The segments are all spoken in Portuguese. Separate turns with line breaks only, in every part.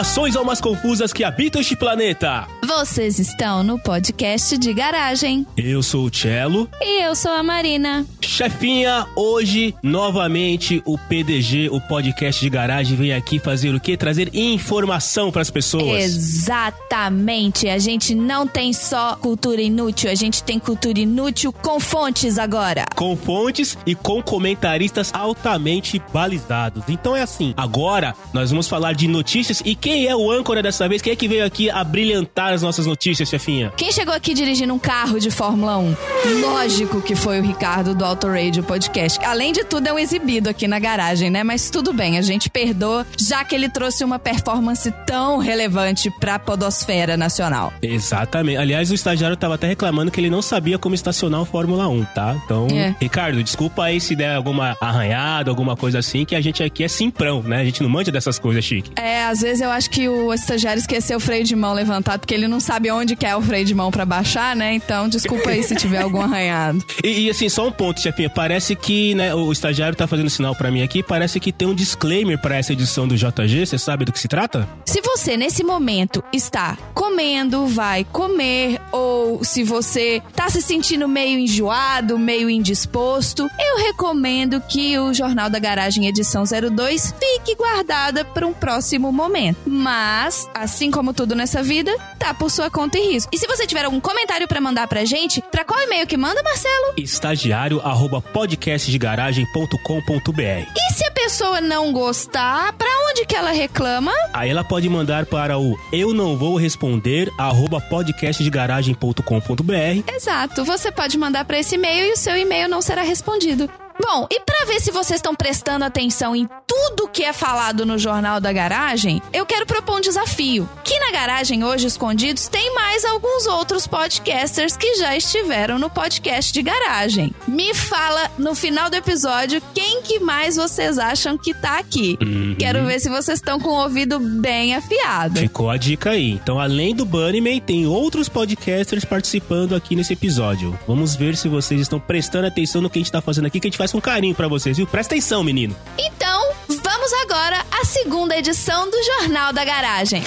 Saudações almas confusas que habitam este planeta.
Vocês estão no podcast de garagem.
Eu sou o Cello.
E eu sou a Marina.
Chefinha, hoje, novamente, o PDG, o podcast de garagem, vem aqui fazer o quê? Trazer informação para as pessoas.
Exatamente. A gente não tem só cultura inútil, a gente tem cultura inútil com fontes agora.
Com fontes e com comentaristas altamente balizados. Então é assim, agora nós vamos falar de notícias e quem é o âncora dessa vez? Quem é que veio aqui a brilhantar as nossas notícias, chefinha?
Quem chegou aqui dirigindo um carro de Fórmula 1? Lógico que foi o Ricardo do Auto Radio Podcast. Além de tudo, é um exibido aqui na garagem, né? Mas tudo bem, a gente perdoa, já que ele trouxe uma performance tão relevante pra podosfera nacional.
Exatamente. Aliás, o estagiário tava até reclamando que ele não sabia como estacionar o Fórmula 1, tá? Então,
É.
Ricardo, desculpa aí se der alguma arranhada, alguma coisa assim, que a gente aqui é simprão, né? A gente não manja dessas coisas chique.
É, às vezes eu acho que o estagiário esqueceu o freio de mão levantado, porque ele não sabe onde que é o freio de mão pra baixar, né? Então, desculpa aí se tiver algum arranhado.
E, e, assim, só um ponto, chefinha. Parece que, né, o estagiário tá fazendo sinal pra mim aqui, parece que tem um disclaimer pra essa edição do JG. Você sabe do que se trata?
Se você nesse momento está comendo, vai comer, ou se você tá se sentindo meio enjoado, meio indisposto, eu recomendo que o Jornal da Garagem edição 02 fique guardada para um próximo momento. Mas, assim como tudo nessa vida, tá por sua conta e risco. E se você tiver algum comentário pra mandar pra gente, pra qual e-mail que manda, Marcelo?
Estagiário arroba podcastdegaragem.com.br
E se a pessoa não gostar, pra onde que ela reclama?
Aí ela pode mandar para o eu não vou responder arroba podcastdegaragem.com.br
Exato, você pode mandar para esse e-mail e o seu e-mail não será respondido. Bom, e para ver se vocês estão prestando atenção em tudo que é falado no Jornal da Garagem, eu quero propor um desafio. Que na garagem hoje escondidos tem mais alguns outros podcasters que já estiveram no podcast de garagem. Me fala no final do episódio quem que mais vocês acham que tá aqui.
Uhum.
Quero ver se vocês estão com o ouvido bem afiado.
Ficou a dica aí. Então, além do Bunnyman, tem outros podcasters participando aqui nesse episódio. Vamos ver se vocês estão prestando atenção no que a gente tá fazendo aqui, que a gente faz com carinho pra vocês, viu? Presta atenção, menino.
Então, vamos agora à segunda edição do Jornal da Garagem.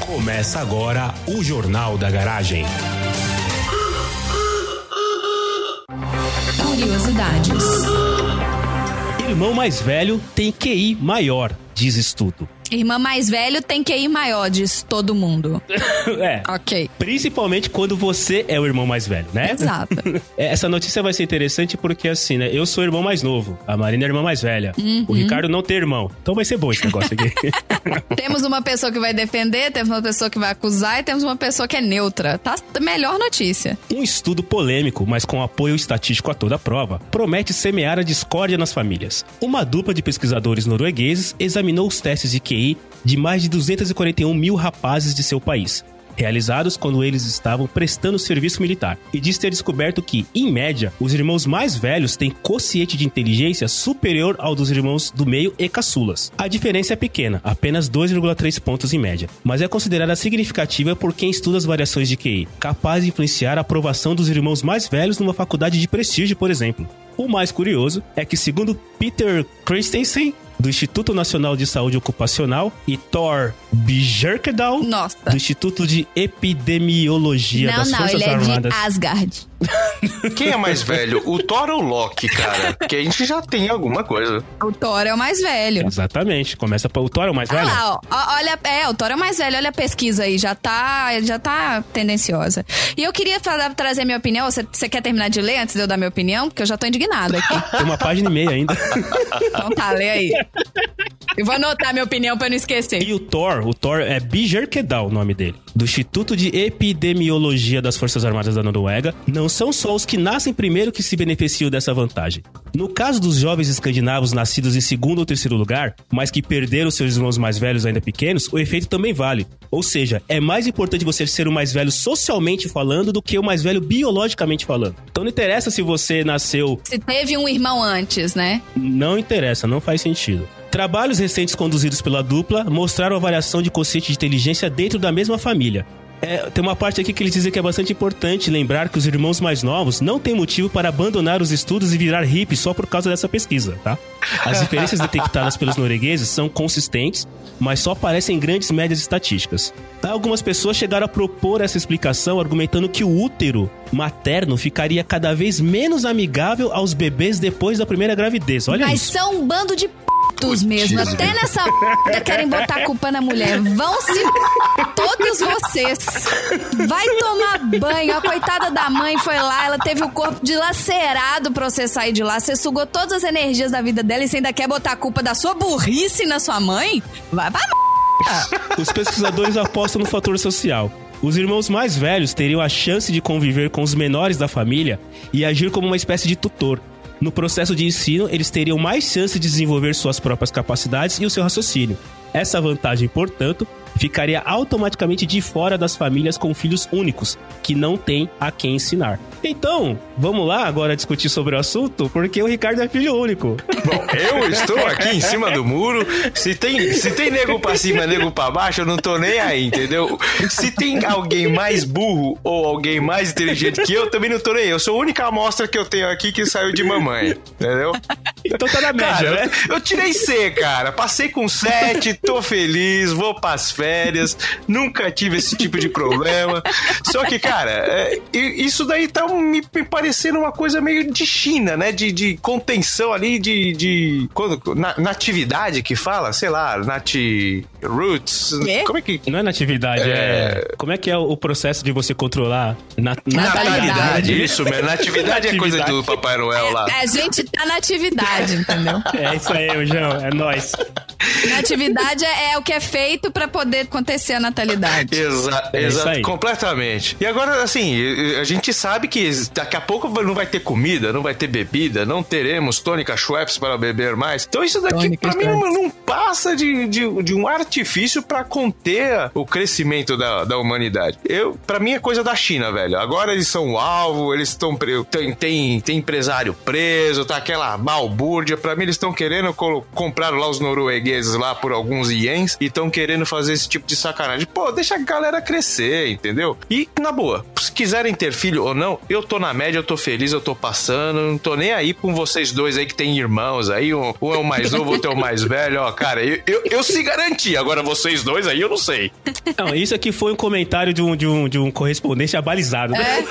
Começa agora o Jornal da Garagem.
Curiosidades.
Irmão mais velho tem QI maior, diz estudo.
Irmã mais velho tem que ir maior, diz todo mundo.
é.
Ok.
Principalmente quando você é o irmão mais velho, né?
Exato.
É, Essa notícia vai ser interessante porque, assim, né? Eu sou o irmão mais novo, a Marina é a irmã mais velha. O Ricardo não tem irmão. Então vai ser bom esse negócio aqui.
temos uma pessoa que vai defender, temos uma pessoa que vai acusar e temos uma pessoa que é neutra. Tá melhor notícia.
um estudo polêmico, mas com apoio estatístico a toda a prova, promete semear a discórdia nas famílias. Uma dupla de pesquisadores noruegueses examinou os testes de QI de mais de 241 mil rapazes de seu país. Realizados quando eles estavam prestando serviço militar, e diz ter descoberto que, em média, os irmãos mais velhos têm quociente de inteligência superior ao dos irmãos do meio e caçulas. A diferença é pequena, apenas 2,3 pontos em média, mas é considerada significativa por quem estuda as variações de QI, capaz de influenciar a aprovação dos irmãos mais velhos numa faculdade de prestígio, por exemplo. O mais curioso é que, segundo Peter Christensen, do Instituto Nacional de Saúde Ocupacional, e Thor Bjerkedal,
Nossa.
do Instituto de Epidemiologia
não,
das
não,
Forças
ele é
Armadas.
de Asgard.
Quem é mais velho, o Thor ou o Loki, cara? Porque a gente já tem alguma coisa.
O Thor é o mais velho.
Exatamente. Começa para o Thor é o mais
Olha
velho?
lá, ó. Olha, é, o Thor é o mais velho. Olha a pesquisa aí, já tá, já tá tendenciosa. E eu queria falar- trazer minha opinião. Você, você quer terminar de ler antes de eu dar minha opinião? Porque eu já tô indignada aqui.
Tem uma página e meia ainda.
Então tá, lê aí. Eu vou anotar minha opinião pra não esquecer.
E o Thor, o Thor é Bjerkedal o nome dele, do Instituto de Epidemiologia das Forças Armadas da Noruega, não são só os que nascem primeiro que se beneficiam dessa vantagem. No caso dos jovens escandinavos nascidos em segundo ou terceiro lugar, mas que perderam seus irmãos mais velhos ainda pequenos, o efeito também vale. Ou seja, é mais importante você ser o mais velho socialmente falando do que o mais velho biologicamente falando. Então não interessa se você nasceu
Se teve um irmão antes, né?
não interessa, não faz sentido. Trabalhos recentes conduzidos pela dupla mostraram a variação de quociente de inteligência dentro da mesma família. É, tem uma parte aqui que eles dizem que é bastante importante lembrar que os irmãos mais novos não têm motivo para abandonar os estudos e virar hippie só por causa dessa pesquisa, tá? As diferenças detectadas pelos noruegueses são consistentes, mas só aparecem em grandes médias estatísticas. Algumas pessoas chegaram a propor essa explicação argumentando que o útero materno ficaria cada vez menos amigável aos bebês depois da primeira gravidez. Olha
Mas
isso.
são um bando de putos mesmo. Até nessa merda querem botar a culpa na mulher. Vão se todos vocês. Vai tomar banho. A coitada da mãe foi lá, ela teve o corpo dilacerado pra você sair de lá. Você sugou todas as energias da vida dela e você ainda quer botar a culpa da sua burrice na sua mãe? Vai pra.
Os pesquisadores apostam no fator social. Os irmãos mais velhos teriam a chance de conviver com os menores da família e agir como uma espécie de tutor. No processo de ensino, eles teriam mais chance de desenvolver suas próprias capacidades e o seu raciocínio. Essa vantagem, portanto, ficaria automaticamente de fora das famílias com filhos únicos, que não têm a quem ensinar. Então, vamos lá agora discutir sobre o assunto, porque o Ricardo é filho único.
Bom, eu estou aqui em cima do muro. Se tem, se tem nego pra cima, nego pra baixo, eu não tô nem aí, entendeu? Se tem alguém mais burro ou alguém mais inteligente que eu, também não tô nem aí. Eu sou a única amostra que eu tenho aqui que saiu de mamãe, entendeu?
Então tá na média,
Cara,
né?
eu tirei C, cara. Passei com 7, tô feliz, vou pras férias, nunca tive esse tipo de problema. Só que, cara, é, isso daí tá me, me parecendo uma coisa meio de China, né? De, de contenção ali, de. de quando, na, natividade que fala, sei lá, nati. Roots.
Quê?
Como é que.
Não é natividade, é... Como é que é o processo de você controlar na...
Natalidade.
Isso mesmo. Natividade é coisa do Papai Noel lá.
É, a gente tá na atividade, entendeu?
É isso aí, João, é nóis.
Na atividade é, é o que é feito pra poder acontecer a natalidade.
Exa
É
exato, completamente. E agora, assim, a gente sabe que daqui a pouco não vai ter comida, não vai ter bebida, não teremos tônica Schweppes para beber mais. Então isso daqui,
Tônica
pra mim, não, não passa de, de, de um artifício pra conter o crescimento da, da humanidade. Eu, pra mim, é coisa da China, velho. Agora eles são o alvo, eles estão... Tem, tem, tem empresário preso, tá aquela balbúrdia. Pra mim, eles estão querendo... Compraram lá os noruegueses lá por alguns ienes e estão querendo fazer esse tipo de sacanagem. Pô, deixa a galera crescer, entendeu? E, na boa, se quiserem ter filho ou não, eu tô na média, eu tô feliz, eu tô passando, não tô nem aí com vocês dois aí que tem irmãos aí, um, um é o mais novo, outro é o mais velho, ó, cara, eu, eu, eu se garanti, agora vocês dois aí eu não sei.
Não, isso aqui foi um comentário de um, de um, de um correspondente abalizado. né?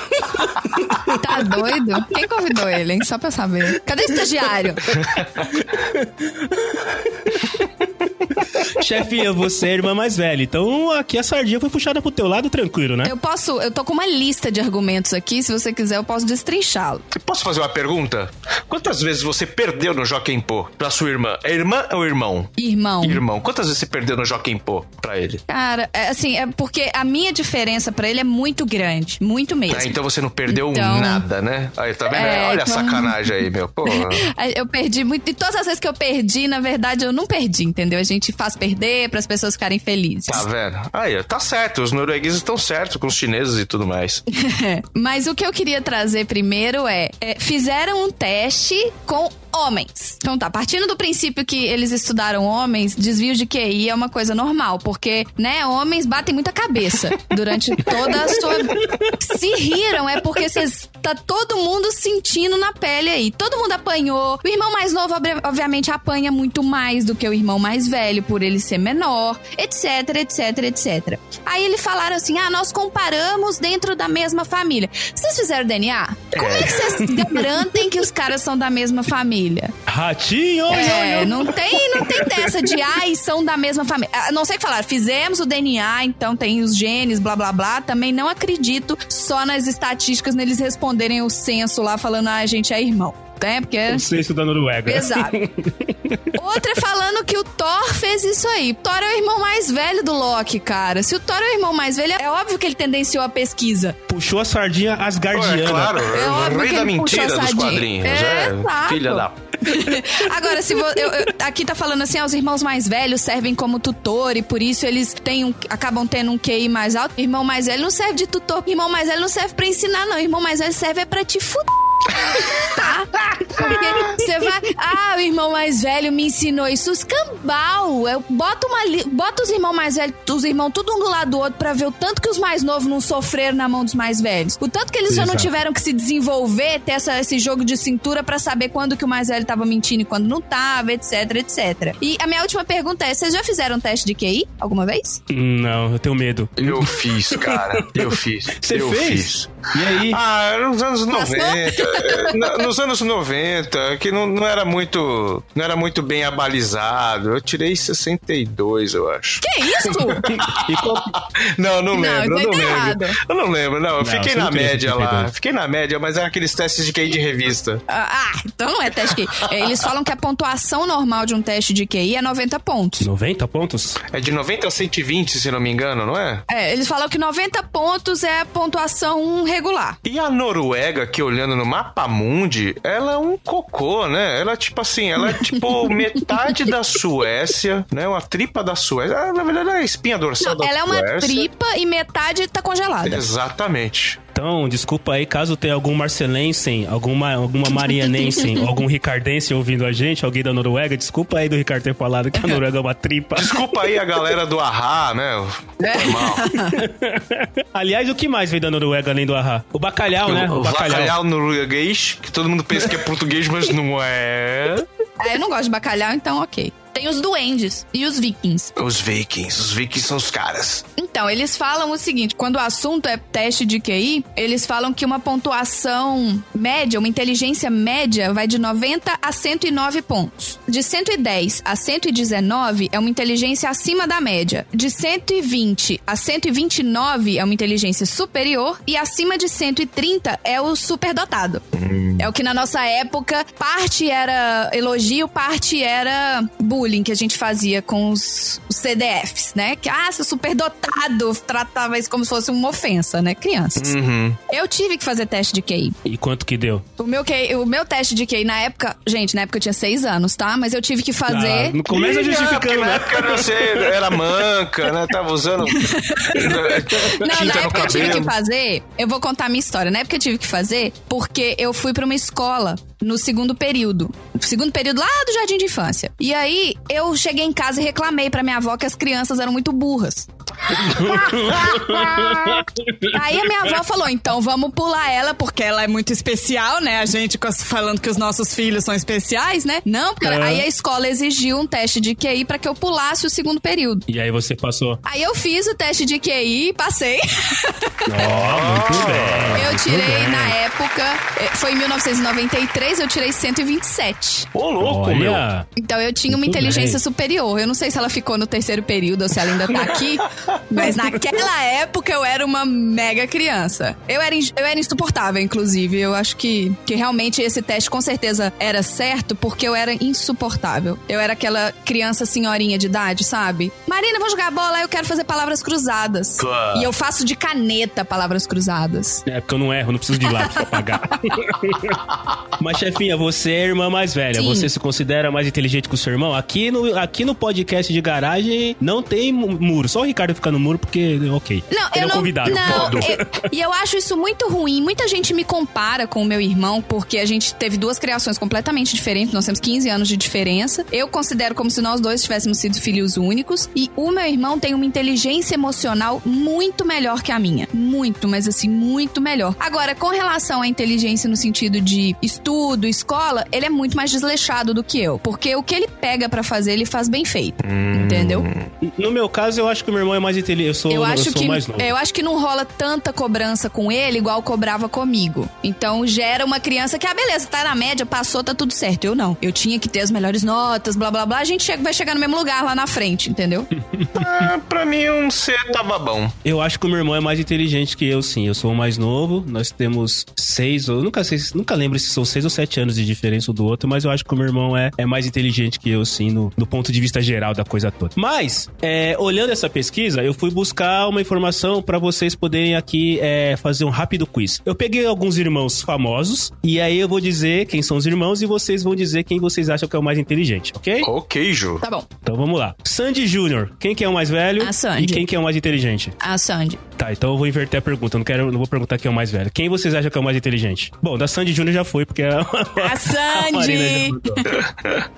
Tá doido? Quem convidou ele, hein? Só pra saber. Cadê o estagiário?
Chefinha, você é a irmã mais velha, então aqui a sardinha foi puxada pro teu lado tranquilo, né?
Eu posso. Eu tô com uma lista de argumentos aqui. Se você quiser, eu posso destrinchá-lo.
Posso fazer uma pergunta? Quantas vezes você perdeu no Joaquim Pô pra sua irmã? É irmã ou irmão?
Irmão.
Irmão. Quantas vezes você perdeu no Joaquim Pô pra ele?
Cara, é assim, é porque a minha diferença pra ele é muito grande. Muito mesmo.
Ah, então você não perdeu
Então-
nada, né? Aí, tá vendo?
É,
Olha a
então-
sacanagem aí, meu. Pô.
Eu perdi muito. E todas as vezes que eu perdi, na verdade, eu não perdi, entendeu? A gente faz perder para as pessoas ficarem felizes.
Tá vendo? Aí, tá certo. Os noruegueses estão certos com os chineses e tudo mais.
Mas o que eu queria trazer primeiro é, é, fizeram um teste com homens. Então tá, partindo do princípio que eles estudaram homens, desvio de QI é uma coisa normal, porque, né, homens batem muita cabeça durante toda a sua Se riram é porque vocês tá todo mundo sentindo na pele aí. Todo mundo apanhou. O irmão mais novo obviamente apanha muito mais do que o irmão mais velho por ele ser menor, etc, etc, etc. Aí eles falaram assim: "Ah, nós comparamos dentro da mesma família". Vocês fizeram DNA? Como é que vocês garantem que os caras são da mesma família?
Ratinho!
É, não tem, não tem dessa de ai, são da mesma família. A não sei que falar, fizemos o DNA, então tem os genes, blá blá blá. Também não acredito só nas estatísticas neles responderem o censo lá falando, ah, a gente é irmão. Né? Porque.
O censo da Noruega.
Exato. Outra é falando que o Thor fez isso aí. O Thor é o irmão mais velho do Loki, cara. Se o Thor é o irmão mais velho, é óbvio que ele tendenciou a pesquisa.
Puxou a sardinha asgardiana.
é claro,
É
o
óbvio
rei
que
da
ele puxou
mentira
a
dos quadrinhos.
É,
É, filha da.
Agora, se vo- eu- eu- aqui tá falando assim, ah, os irmãos mais velhos servem como tutor e por isso eles têm um- acabam tendo um QI mais alto. Irmão mais velho não serve de tutor, irmão mais velho não serve pra ensinar, não. Irmão mais velho serve é pra te fuder. Tá? Porque você vai. Ah, o irmão mais velho me ensinou isso. Os cambal. Eu boto, uma, li- bota os irmãos mais velhos, os irmãos tudo um do lado do outro pra ver o tanto que os mais novos não sofreram na mão dos mais velhos. O tanto que eles já não
Exato.
tiveram que se desenvolver, ter essa- esse jogo de cintura pra saber quando que o mais velho tava mentindo e quando não tava, etc, etc. E a minha última pergunta é: vocês já fizeram teste de QI alguma vez?
Não, eu tenho medo.
Eu fiz, cara. Eu fiz.
Você
eu
fez?
fiz.
E aí?
Ah, nos anos
Passou?
90. Eh, na- nos anos 90, que não, não era muito. Não era muito bem abalizado. Eu tirei 62, eu acho.
Que isso?
Não, não
Não,
lembro, eu não
aí tá
lembro.
errado.
Eu não lembro, não. Eu
Não,
fiquei na
não
média lá.
62.
Fiquei na média, mas era aqueles testes de QI de revista.
Ah, então não é teste QI. É, Eles falam que a pontuação normal de um teste de QI é 90 pontos.
90 pontos?
É de 90 a 120, se não me engano, não é?
É, eles falam que 90 pontos é a pontuação regular.
E a Noruega, aqui olhando no mapa mundi, ela é um cocô, né? Ela é tipo assim, ela é tipo metade da Suécia, né? Uma tripa da Suécia. Ah, Na verdade, é a espinha dorsal
Não,
da
ela é uma
Suécia.
tripa e metade tá congelada.
Exatamente.
Então, desculpa aí, caso tenha algum marcelense, alguma, alguma marianense, algum ricardense ouvindo a gente, alguém da Noruega, desculpa aí do Ricardo ter falado que a Noruega é uma tripa.
Desculpa aí a galera do Ahá, né?
É.
Foi mal.
Aliás, o que mais veio da Noruega além do Ahá? O bacalhau, né?
O
O bacalhau.
bacalhau norueguês, que todo mundo pensa que é português, mas não é.
É, eu não gosto de bacalhau, então ok. Tem os duendes e os vikings.
Os vikings. Os vikings são os caras.
Então, eles falam o seguinte: quando o assunto é teste de QI, eles falam que uma pontuação média, uma inteligência média, vai de 90 a 109 pontos. De 110 a 119 é uma inteligência acima da média. De 120 a 129 é uma inteligência superior. E acima de 130 é o superdotado. É o que na nossa época, parte era elogio, parte era bullying que a gente fazia com os, os CDFs, né? Que, ah, seu superdotado, tratava isso como se fosse uma ofensa, né? Crianças.
Uhum.
Eu tive que fazer teste de QI.
E quanto que deu?
O meu, QI, o meu teste de QI na época, gente, na época eu tinha seis anos, tá? Mas eu tive que
Ah,
fazer.
não começa
Ih, porque
justificando,
na
né?
época você era manca, né? Tava usando
Não,
tinta
na
no
época eu tive que fazer, eu vou contar a minha história. Na época eu tive que fazer porque eu fui pra uma escola no segundo período. Segundo período lá do jardim de infância. E aí eu cheguei em casa e reclamei pra minha avó que as crianças eram muito burras. Aí a minha avó falou: então vamos pular ela, porque ela é muito especial, né? A gente falando que os nossos filhos são especiais, né? Não, porque
É.
aí a escola exigiu um teste de QI pra que eu pulasse o segundo período.
E aí você passou.
Aí eu fiz o teste de QI e passei.
Ó, muito bem.
Eu tirei
bem.
na época, eh, foi em 1993, eu tirei 127.
Ô, louco, meu.
Olha,
Então eu tinha uma
Muito
inteligência
bem.
superior. Eu não sei se ela ficou no terceiro período ou se ela ainda tá aqui, mas naquela época eu era uma mega criança. Eu era, eu era insuportável, inclusive. Eu acho que, que realmente esse teste com certeza era certo porque eu era insuportável. Eu era aquela criança senhorinha de idade, sabe? Marina, vou jogar bola, eu quero fazer palavras cruzadas.
Claro.
E eu faço de caneta palavras cruzadas.
é porque eu não erro, não preciso de lápis pra pagar. Mas, chefinha, você é a irmã mais velha.
Sim.
Você se considera mais inteligente que o seu irmão? Aqui no, aqui no podcast de garagem não tem mu- muro. Só o Ricardo fica no muro porque, ok.
Não,
Ele
eu
é
não.
convidado.
Não, eu- e eu acho isso muito ruim. Muita gente me compara com o meu irmão, porque a gente teve duas criações completamente diferentes. Nós temos 15 anos de diferença. Eu considero como se nós dois tivéssemos sido filhos únicos. E o meu irmão tem uma inteligência emocional muito melhor que a minha. Muito, mas assim, muito melhor. Agora, com relação à inteligência no sentido de estudo, escola, ele é muito mais desleixado do que eu. Porque o que ele pega pra fazer, ele faz bem feito. Entendeu?
No meu caso, eu acho que o meu irmão é mais inteligente. Eu sou,
Eu acho
sou
que
mais novo.
eu acho que não rola tanta cobrança com ele igual cobrava comigo. Então gera uma criança que ah beleza, tá na média, passou, tá tudo certo. Eu não. Eu tinha que ter as melhores notas, blá blá blá. A gente chega, vai chegar no mesmo lugar lá na frente, entendeu?
Ah, pra mim, um C tava bom.
Eu acho que o meu irmão é mais inteligente que eu, sim. Eu sou o mais novo. Nós temos seis, ou nunca sei, nunca lembro se são seis ou sete anos de diferença um do outro, mas eu acho que o meu irmão é, é mais inteligente que eu, sim, no, no ponto de vista geral da coisa toda. Mas, é, olhando essa pesquisa, eu fui buscar uma informação pra vocês poderem aqui é, fazer um rápido quiz. Eu peguei alguns irmãos famosos e aí eu vou dizer quem são os irmãos e vocês vão dizer quem vocês acham que é o mais inteligente, ok?
Ok, Ju.
Tá bom.
Então vamos lá. Sandy Júnior, quem que é o mais velho
A Sandy.
e quem que é o mais inteligente?
A Sandy.
Tá, então eu vou inverter a pergunta. Eu não quero, não vou perguntar quem é o mais velho. Quem vocês acham que é o mais inteligente? Bom, da Sandy Júnior já foi, porque a,
A Sandy!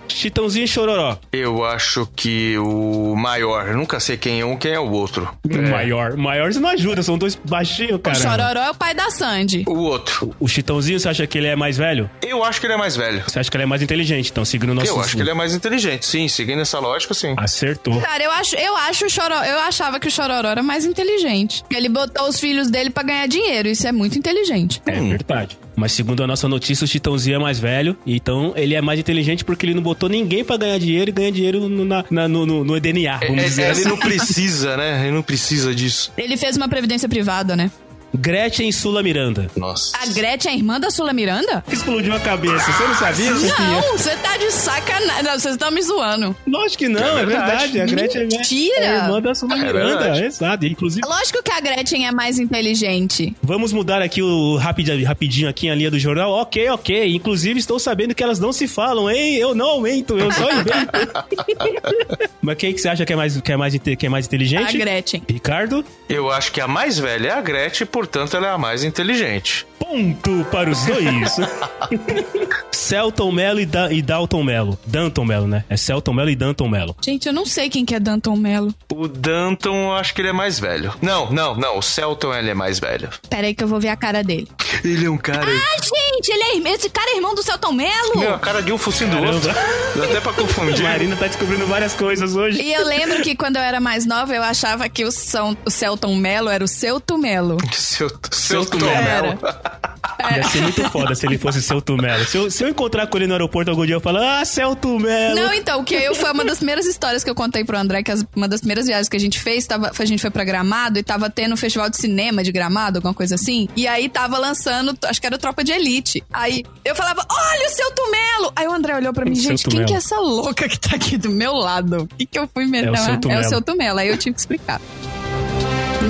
Chitãozinho e Chororó.
Eu acho que o maior, eu nunca sei quem é um, quem é o outro.
Maior. Maior você não ajuda, são dois baixinhos,
O
cara.
Chororó é o pai da Sandy.
O outro.
O Chitãozinho, você acha que ele é mais velho?
Eu acho que ele é mais velho.
Você acha que ele é mais inteligente, então, seguindo o nosso...
Eu acho que ele é mais inteligente, sim. Seguindo essa lógica, sim.
Acertou.
Cara, eu acho, eu acho o Chororó, eu achava que o Chororó era mais inteligente. Ele botou os filhos dele pra ganhar dinheiro, isso é muito inteligente.
É verdade. Mas segundo a nossa notícia, o Chitãozinho é mais velho. Então ele é mais inteligente porque ele não botou ninguém pra ganhar dinheiro e ganha dinheiro no, na- na- no, no, no DNA, vamos
É,
dizer
ele
assim.
não precisa, né? Ele não precisa disso.
Ele fez uma previdência privada, né?
Gretchen Sula Miranda.
Nossa.
A Gretchen é irmã da Sula Miranda?
Explodiu a cabeça. Você não sabia?
Não, você tá de sacanagem. Vocês estão me zoando.
Lógico que não,
É
é verdade.
verdade.
A Gretchen é-
Mentira.
é irmã da Sula
É
Miranda.
verdade.
Exato. Inclusive,
Lógico que a Gretchen é mais inteligente.
vamos mudar aqui o rapid, rapidinho aqui a linha do jornal. Ok, ok. Inclusive, estou sabendo que elas não se falam, hein? Eu não aumento, eu só invento. Mas quem que você acha que é mais, que é mais, que é mais
A
inteligente?
Gretchen.
Ricardo?
Eu acho que a mais velha é a Gretchen, portanto ela é a mais inteligente.
Ponto para os dois. Celton Mello e, Da- e Dalton Mello. Danton Mello, né? É Celton Mello e Danton Mello.
Gente, eu não sei quem que é Danton Mello.
O Danton, eu acho que ele é mais velho. Não, não, não. O Celton, ele é mais velho.
Pera aí que eu vou ver a cara dele.
Ele é um cara...
Ah, gente, ele é irmão. Esse cara é irmão do Celton Mello.
Meu, a cara de um focinho do outro. Dá até pra confundir.
Marina tá descobrindo várias coisas hoje.
E eu lembro que quando eu era mais nova, eu achava que o, São, o Celton Mello era o Celto Mello.
Seu, seu
Celton
Tomelo.
Ia ser muito foda se ele fosse Celto Mello. Se eu, se eu encontrar com ele no aeroporto algum dia, eu falo, ah, Celto Mello.
Não, então, que eu foi uma das primeiras histórias que eu contei pro André, que as- uma das primeiras viagens que a gente fez, tava, a gente foi pra Gramado e tava tendo um festival de cinema de Gramado, alguma coisa assim. E aí tava lançando, acho que era o Tropa de Elite. Aí eu falava, olha o seu Tumelo! Aí o André olhou pra mim,
O
gente, quem que é essa louca que tá aqui do meu lado? O que que eu fui meter?
É o Celto
é o
Mello.
seu Tumelo. Aí eu tive que explicar.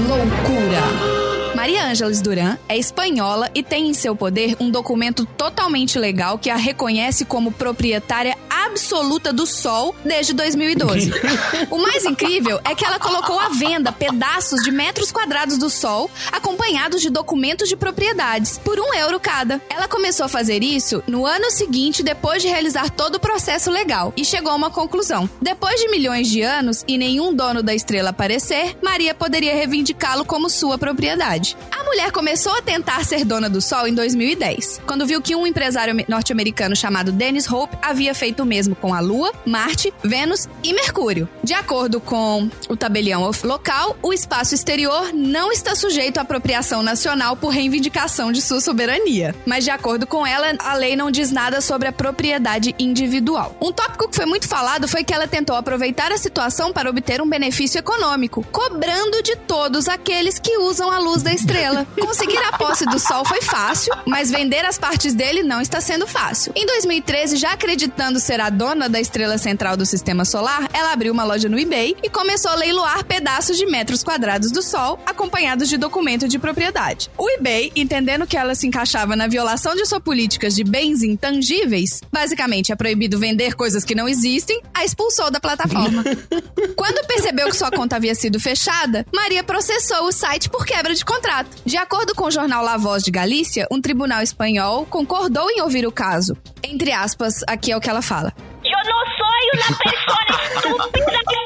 Loucura! Maria Ângeles Duran é espanhola e tem em seu poder um documento totalmente legal que a reconhece como proprietária absoluta do Sol desde 2012. o mais incrível é que ela colocou à venda pedaços de metros quadrados do Sol acompanhados de documentos de propriedades por um euro cada. Ela começou a fazer isso no ano seguinte, depois de realizar todo o processo legal, e chegou a uma conclusão. Depois de milhões de anos e nenhum dono da estrela aparecer, Maria poderia reivindicá-lo como sua propriedade. A mulher começou a tentar ser dona do Sol em 2010, quando viu que um empresário me- norte-americano chamado Dennis Hope havia feito o mesmo com a Lua, Marte, Vênus e Mercúrio. De acordo com o tabelião local, o espaço exterior não está sujeito à apropriação nacional por reivindicação de sua soberania. Mas, de acordo com ela, a lei não diz nada sobre a propriedade individual. Um tópico que foi muito falado foi que ela tentou aproveitar a situação para obter um benefício econômico, cobrando de todos aqueles que usam a luz da estrela. Conseguir a posse do Sol foi fácil, mas vender as partes dele não está sendo fácil. Em 2013, já acreditando ser a dona da estrela central do sistema solar, ela abriu uma loja no eBay e começou a leiloar pedaços de metros quadrados do Sol, acompanhados de documento de propriedade. O eBay, entendendo que ela se encaixava na violação de suas políticas de bens intangíveis, basicamente é proibido vender coisas que não existem, a expulsou da plataforma. Quando percebeu que sua conta havia sido fechada, Maria processou o site por quebra de contrato. De acordo com o jornal La Voz de Galícia, um tribunal espanhol concordou em ouvir o caso. Entre aspas, aqui é o que ela fala.
Yo no soy una persona estúpida que.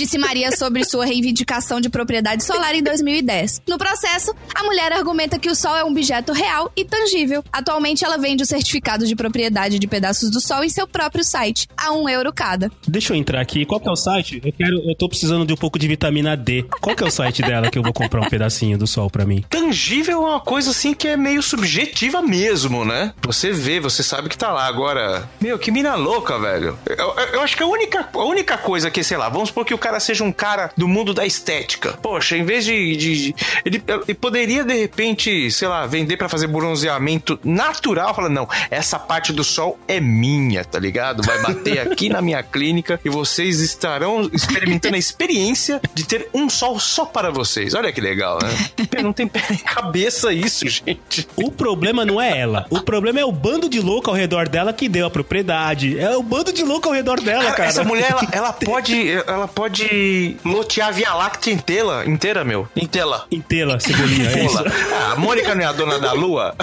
Disse Maria sobre sua reivindicação de propriedade solar em 2010. No processo, a mulher argumenta que o Sol é um objeto real e tangível. Atualmente, ela vende o certificado de propriedade de pedaços do Sol em seu próprio site, a um euro cada.
Deixa eu entrar aqui. Qual que é o site? Eu quero, eu tô precisando de um pouco de vitamina D. Qual que é o site dela que eu vou comprar um pedacinho do sol pra mim?
Tangível é uma coisa assim que é meio subjetiva mesmo, né? Você vê, você sabe que tá lá. Agora, meu, que mina louca, velho. Eu, eu- eu acho que a única, a única coisa que, sei lá, vamos supor que o cara seja um cara do mundo da estética. Poxa, em vez de. de- ele, ele poderia, de repente, sei lá, vender pra fazer bronzeamento natural. Fala, não, essa parte do sol é minha, tá ligado? Vai bater aqui na minha clínica e vocês estarão experimentando a experiência de ter um sol só para vocês. Olha que legal, né? Não tem pé nem cabeça isso, gente.
O problema não é ela. O problema é o bando de louco ao redor dela que deu a propriedade. É o bando de louco ao redor dela,
Cara,
cara.
essa mulher, ela, ela pode, ela pode pode lotear a Via Láctea inteira, inteira, meu. Inteira.
Inteira, cebolinha, é isso.
Ah, a Mônica não é a dona da lua?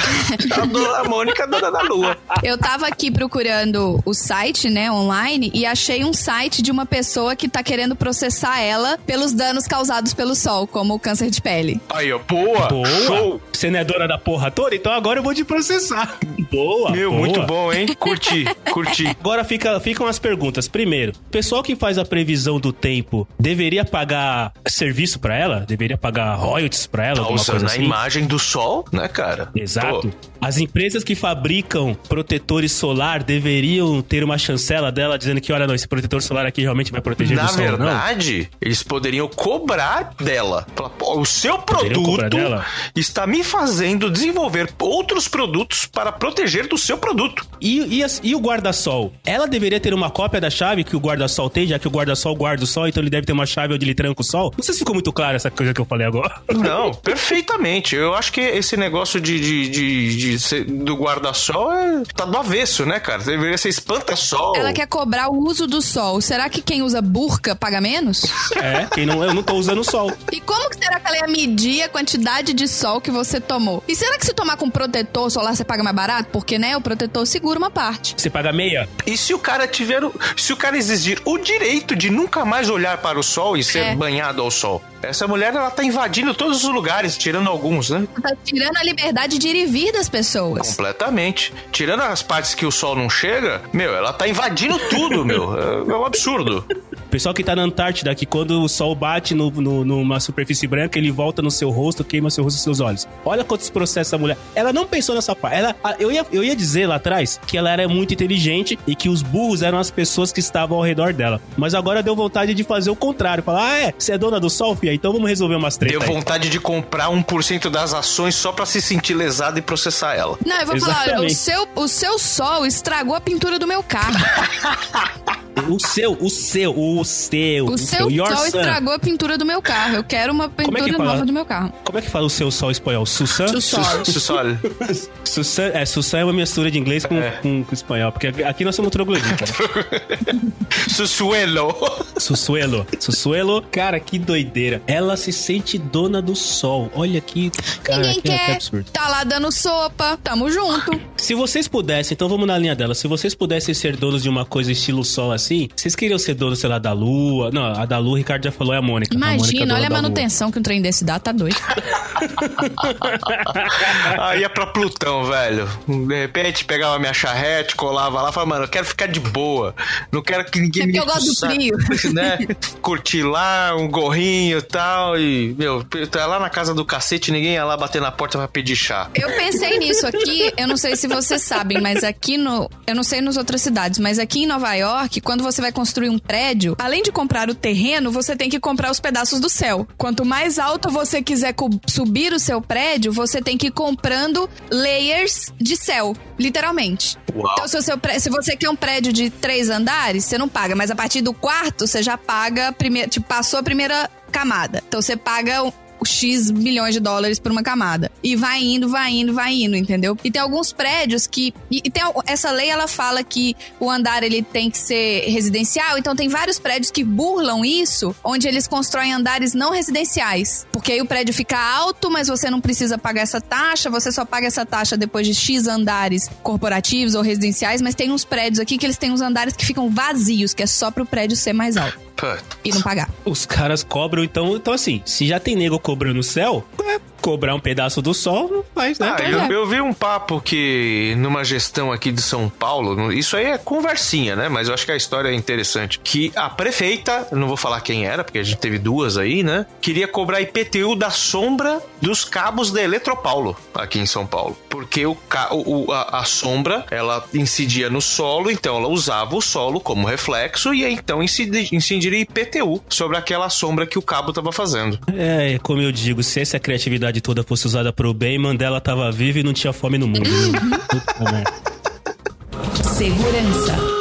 A, dona, a Mônica é a dona da lua.
Eu tava aqui procurando o site, né, online, e achei um site de uma pessoa que tá querendo processar ela pelos danos causados pelo sol, como o câncer de pele.
Aí, ó, boa.
Boa.
Show.
Você não é dona da porra toda, então agora eu vou te processar. Boa.
Meu,
boa.
muito bom, hein? Curti, curti.
Agora fica, ficam as perguntas. Primeiro, o pessoal que faz a previsão do tempo deveria pagar serviço pra ela? Deveria pagar royalties pra ela?
Tá usando
coisa
a
assim?
imagem do sol, né, cara?
Exato.
Pô,
As empresas que fabricam protetores solar deveriam ter uma chancela dela dizendo que, olha, não, esse protetor solar aqui realmente vai proteger
na
do sol, não?
verdade, eles poderiam cobrar dela. Falar, "Pô, O seu produto está me fazendo desenvolver outros produtos para proteger do seu produto.
E, e, e o guarda-sol? Ela deveria ter uma cópia da chave que o guarda-sol tem, já que o guarda-sol guarda o sol, então ele deve ter uma chave onde ele tranca o sol? Não sei se ficou muito claro essa coisa que eu falei agora.
Não, perfeitamente. Eu acho que esse negócio de, de, de- de ser- do guarda-sol é, tá do avesso, né, cara? Deveria ser espanta-sol.
Ela quer cobrar o uso do sol. Será que quem usa burca paga menos?
É, quem não, eu não tô usando o sol.
E como que será que ela ia medir a quantidade de sol que você tomou? E será que se tomar com protetor solar você paga mais barato? Porque, né, o protetor segura uma parte.
Você paga meia?
E se o cara tiver. o- Se o cara exigir o direito de nunca mais olhar para o sol e ser
É.
banhado ao sol? Essa mulher, ela tá invadindo todos os lugares, tirando alguns, né?
Tá tirando a liberdade de ir e vir das pessoas.
Completamente. Tirando as partes que o sol não chega, meu, ela tá invadindo tudo, meu. É, é um absurdo.
O pessoal que tá na Antártida, que quando o sol bate no, no- numa superfície branca, ele volta no seu rosto, queima seu rosto e seus olhos. Olha quantos processos essa mulher. Ela não pensou nessa parte. Ela, a- eu, ia, eu ia dizer lá atrás que ela era muito inteligente e que os burros eram as pessoas que estavam ao redor dela. Mas agora deu vontade de fazer o contrário. Falar, ah, é? Você é dona do sol, filha? Então vamos resolver umas
Deu
tretas. aí."
vontade de comprar 1% das ações só pra se sentir lesado e processar ela.
Não, eu vou falar, olha, o
Exatamente.
seu, o seu sol estragou a pintura do meu carro.
O seu, o seu, o seu.
O seu
your
sol
sun.
estragou a pintura do meu carro. Eu quero uma
é que
pintura
fala?
nova do meu carro.
Como é que fala o seu sol espanhol? Sussan?
Sussol.
Sol.
Sussan, é, Sussan é uma mistura de inglês com,
É.
com, com espanhol, porque aqui nós somos trogloditas.
Sussuelo.
Sussuelo. Sussuelo, cara, que doideira. Ela se sente dona do sol. Olha que. Cara,
Ninguém
que, que
quer.
absurdo.
Tá lá dando sopa. Tamo junto.
Se vocês pudessem, então vamos na linha dela. Se vocês pudessem ser donos de uma coisa estilo sol assim, vocês queriam ser donos, sei lá, da lua? Não, a da lua, o Ricardo já falou, é a Mônica. A Mônica é
Imagina, olha a manutenção que um trem desse dá, tá doido.
Aí ia pra Plutão, velho. De repente pegava minha charrete, colava lá, falava, mano, eu quero ficar de boa. Não quero que ninguém
É
me
porque eu gosto do frio.
Né? Curtir lá, um gorrinho e tal. E, meu, tá lá na casa do cacete, ninguém ia lá bater na porta pra pedir chá.
Eu pensei nisso aqui, eu não sei se vocês sabem, mas aqui no. Eu não sei nas outras cidades, mas aqui em Nova York, quando você vai construir um prédio, além de comprar o terreno, você tem que comprar os pedaços do céu. Quanto mais alto você quiser subir o seu prédio, você tem que ir comprando layers de céu, literalmente.
Uau.
Então, se, seu se você quer um prédio de três andares, você não paga, mas a partir do quarto, você já paga, a primeira, tipo, passou a primeira camada. Então, você paga X milhões de dólares por uma camada. E vai indo, vai indo, vai indo, entendeu? E tem alguns prédios que. E, e tem, essa lei, ela fala que o andar ele tem que ser residencial, então tem vários prédios que burlam isso, onde eles constroem andares não residenciais. Porque aí o prédio fica alto, mas você não precisa pagar essa taxa, você só paga essa taxa depois de X andares corporativos ou residenciais, mas tem uns prédios aqui que eles têm uns andares que ficam vazios, que é só pro prédio ser mais alto
Puta.
e não pagar.
Os caras cobram, então, então assim, se já tem nego cobrando o céu, é, cobrar um pedaço do sol não faz, né?
Ah,
Pois
eu,
é.
eu vi um papo que numa gestão aqui de São Paulo, isso aí é conversinha, né? Mas eu acho que a história é interessante. Que a prefeita, não vou falar quem era, porque a gente teve duas aí, né? Queria cobrar IPTU da sombra dos cabos da Eletropaulo aqui em São Paulo. Porque o, o- a, a sombra, ela incidia no solo, então ela usava o solo como reflexo e então incidi- incidiria IPTU sobre aquela sombra que o cabo estava fazendo.
É, como eu digo, se essa criatividade toda fosse usada pro bem, Mandela tava vivo e não tinha fome no mundo. né?
Segurança.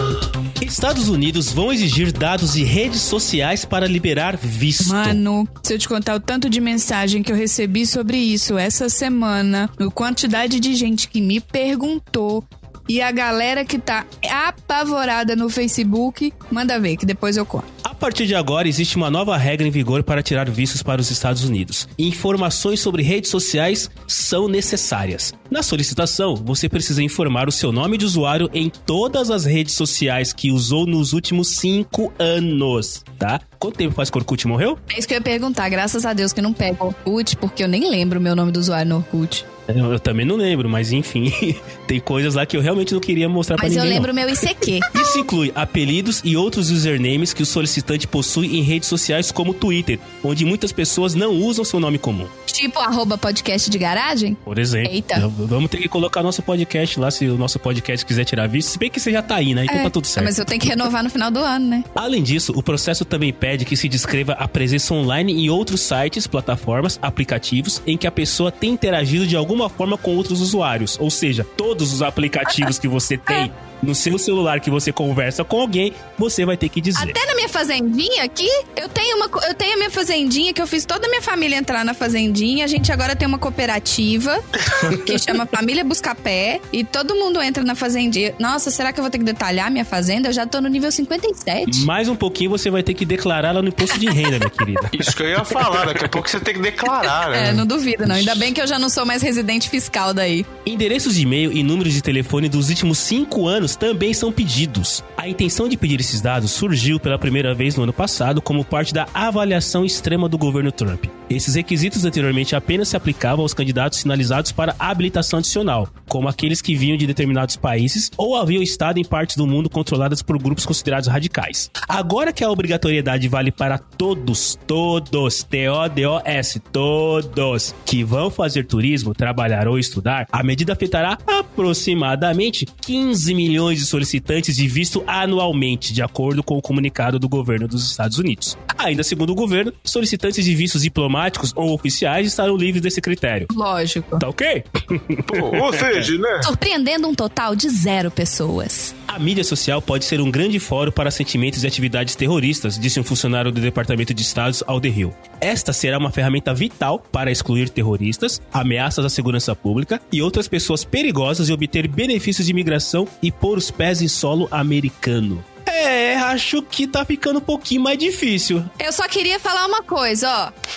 Estados Unidos vão exigir dados de redes sociais para liberar visto.
Mano, se eu te contar o tanto de mensagem que eu recebi sobre isso essa semana, a quantidade de gente que me perguntou E a galera que tá apavorada no Facebook, manda ver, que depois eu conto.
A partir de agora, existe uma nova regra em vigor para tirar vistos para os Estados Unidos. Informações sobre redes sociais são necessárias. Na solicitação, você precisa informar o seu nome de usuário em todas as redes sociais que usou nos últimos cinco anos, tá? Quanto tempo faz que o Orkut morreu?
É isso que eu ia perguntar, graças a Deus que não pega o Orkut, porque eu nem lembro o meu nome do usuário no Orkut.
Eu, eu também não lembro, mas enfim, tem coisas lá que eu realmente não queria mostrar
Mas
pra
eu
ninguém.
lembro o
não.
meu ICQ.
Isso inclui apelidos e outros usernames que o solicitante possui em redes sociais como Twitter, onde muitas pessoas não usam seu nome comum.
tipo arroba podcast de garagem.
Por exemplo,
Eita.
eu- vamos ter que colocar nosso podcast lá, se o nosso podcast quiser tirar visto. Se bem que você já tá aí, né? Então
É,
tá tudo certo.
Mas eu tenho que renovar no final do ano, né?
Além disso, o processo também pede que se descreva a presença online em outros sites, plataformas, aplicativos em que a pessoa tem interagido de alguma forma com outros usuários. Ou seja, todos os aplicativos que você tem no seu celular que você conversa com alguém, você vai ter que dizer.
Até na minha fazendinha aqui, eu tenho uma eu tenho a minha fazendinha que eu fiz toda a minha família entrar na fazendinha. A gente agora tem uma cooperativa que chama Família Buscapé e todo mundo entra na fazendinha. Nossa, será que eu vou ter que detalhar minha fazenda? Eu já tô no nível 57.
Mais um pouquinho você vai ter que declarar lá no imposto de renda, minha querida.
Isso que eu ia falar, daqui a pouco você tem que declarar, né?
É, não duvido não. Ainda bem que eu já não sou mais residente fiscal daí.
Endereços de e-mail e números de telefone dos últimos cinco anos também são pedidos. A intenção de pedir esses dados surgiu pela primeira vez no ano passado como parte da avaliação extrema do governo Trump. Esses requisitos anteriormente apenas se aplicavam aos candidatos sinalizados para habilitação adicional, como aqueles que vinham de determinados países ou haviam estado em partes do mundo controladas por grupos considerados radicais. Agora que a obrigatoriedade vale para todos, todos, T-O-D-O-S, todos que vão fazer turismo, trabalhar ou estudar, a medida afetará aproximadamente 15 milhões de solicitantes de visto anualmente, de acordo com o comunicado do governo dos Estados Unidos. Ainda segundo o governo, solicitantes de vistos diplomáticos ou oficiais estarão livres desse critério.
Lógico.
Tá ok?
Pô, ou seja, né?
Surpreendendo um total de zero pessoas.
A mídia social pode ser um grande fórum para sentimentos e atividades terroristas, disse um funcionário do Departamento de Estados ao The Hill. Esta será uma ferramenta vital para excluir terroristas, ameaças à segurança pública e outras pessoas perigosas e obter benefícios de imigração e pôr os pés em solo americano. É, acho que tá ficando um pouquinho mais difícil.
Eu só queria falar uma coisa, ó.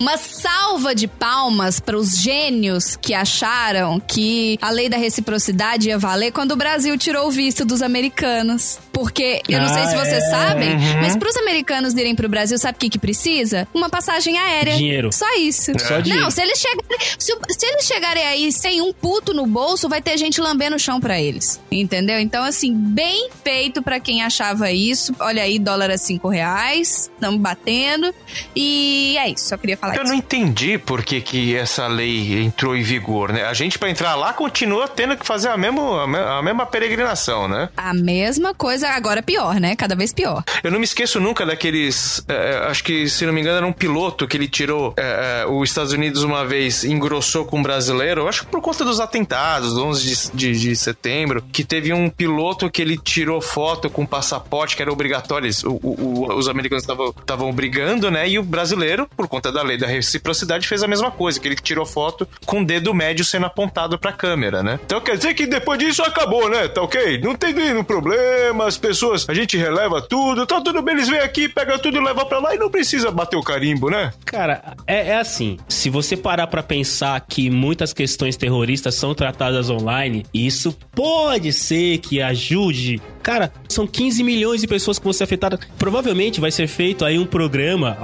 Uma salva de palmas para os gênios que acharam que a lei da reciprocidade ia valer quando o Brasil tirou o visto dos americanos. Porque, eu não sei
Ah,
se vocês
é.
sabem, mas para os americanos irem pro Brasil, sabe o que, que precisa? Uma passagem aérea.
Dinheiro.
Só isso.
Só dinheiro.
Não, se eles, chegarem, se, o- se eles chegarem aí sem um puto no bolso, vai ter gente lambendo o chão pra eles. Entendeu? Então, assim, bem feito pra quem achava isso. Olha aí, dólar a cinco reais. Estamos batendo. E é isso, só queria falar
Eu
isso.
não entendi por que, que essa lei entrou em vigor, né? A gente, pra entrar lá, continua tendo que fazer a, mesmo, a, me- a mesma peregrinação, né?
A mesma coisa, agora pior, né? Cada vez pior.
Eu não me esqueço nunca daqueles. é, acho que, se não me engano, era um piloto que ele tirou. é, é, os Estados Unidos uma vez engrossou com um brasileiro. Acho que por conta dos atentados, do 11 de, de, de setembro, que teve um piloto que ele tirou foto com passaporte, que era obrigatório. o- o- o- os americanos estavam brigando, né? E o brasileiro, por conta da lei da reciprocidade, fez a mesma coisa, que ele tirou foto com o dedo médio sendo apontado pra câmera, né? Então quer dizer que depois disso acabou, né? Tá ok? Não tem nenhum problema, as pessoas, a gente releva tudo, tá tudo bem, eles vêm aqui, pega tudo e leva pra lá e não precisa bater o carimbo, né?
Cara, é, é assim. Se você parar pra pensar que muitas questões terroristas são tratadas online, isso pode ser que ajude. Cara, são 15 milhões de pessoas que vão ser afetadas. Provavelmente vai ser feito aí um programa,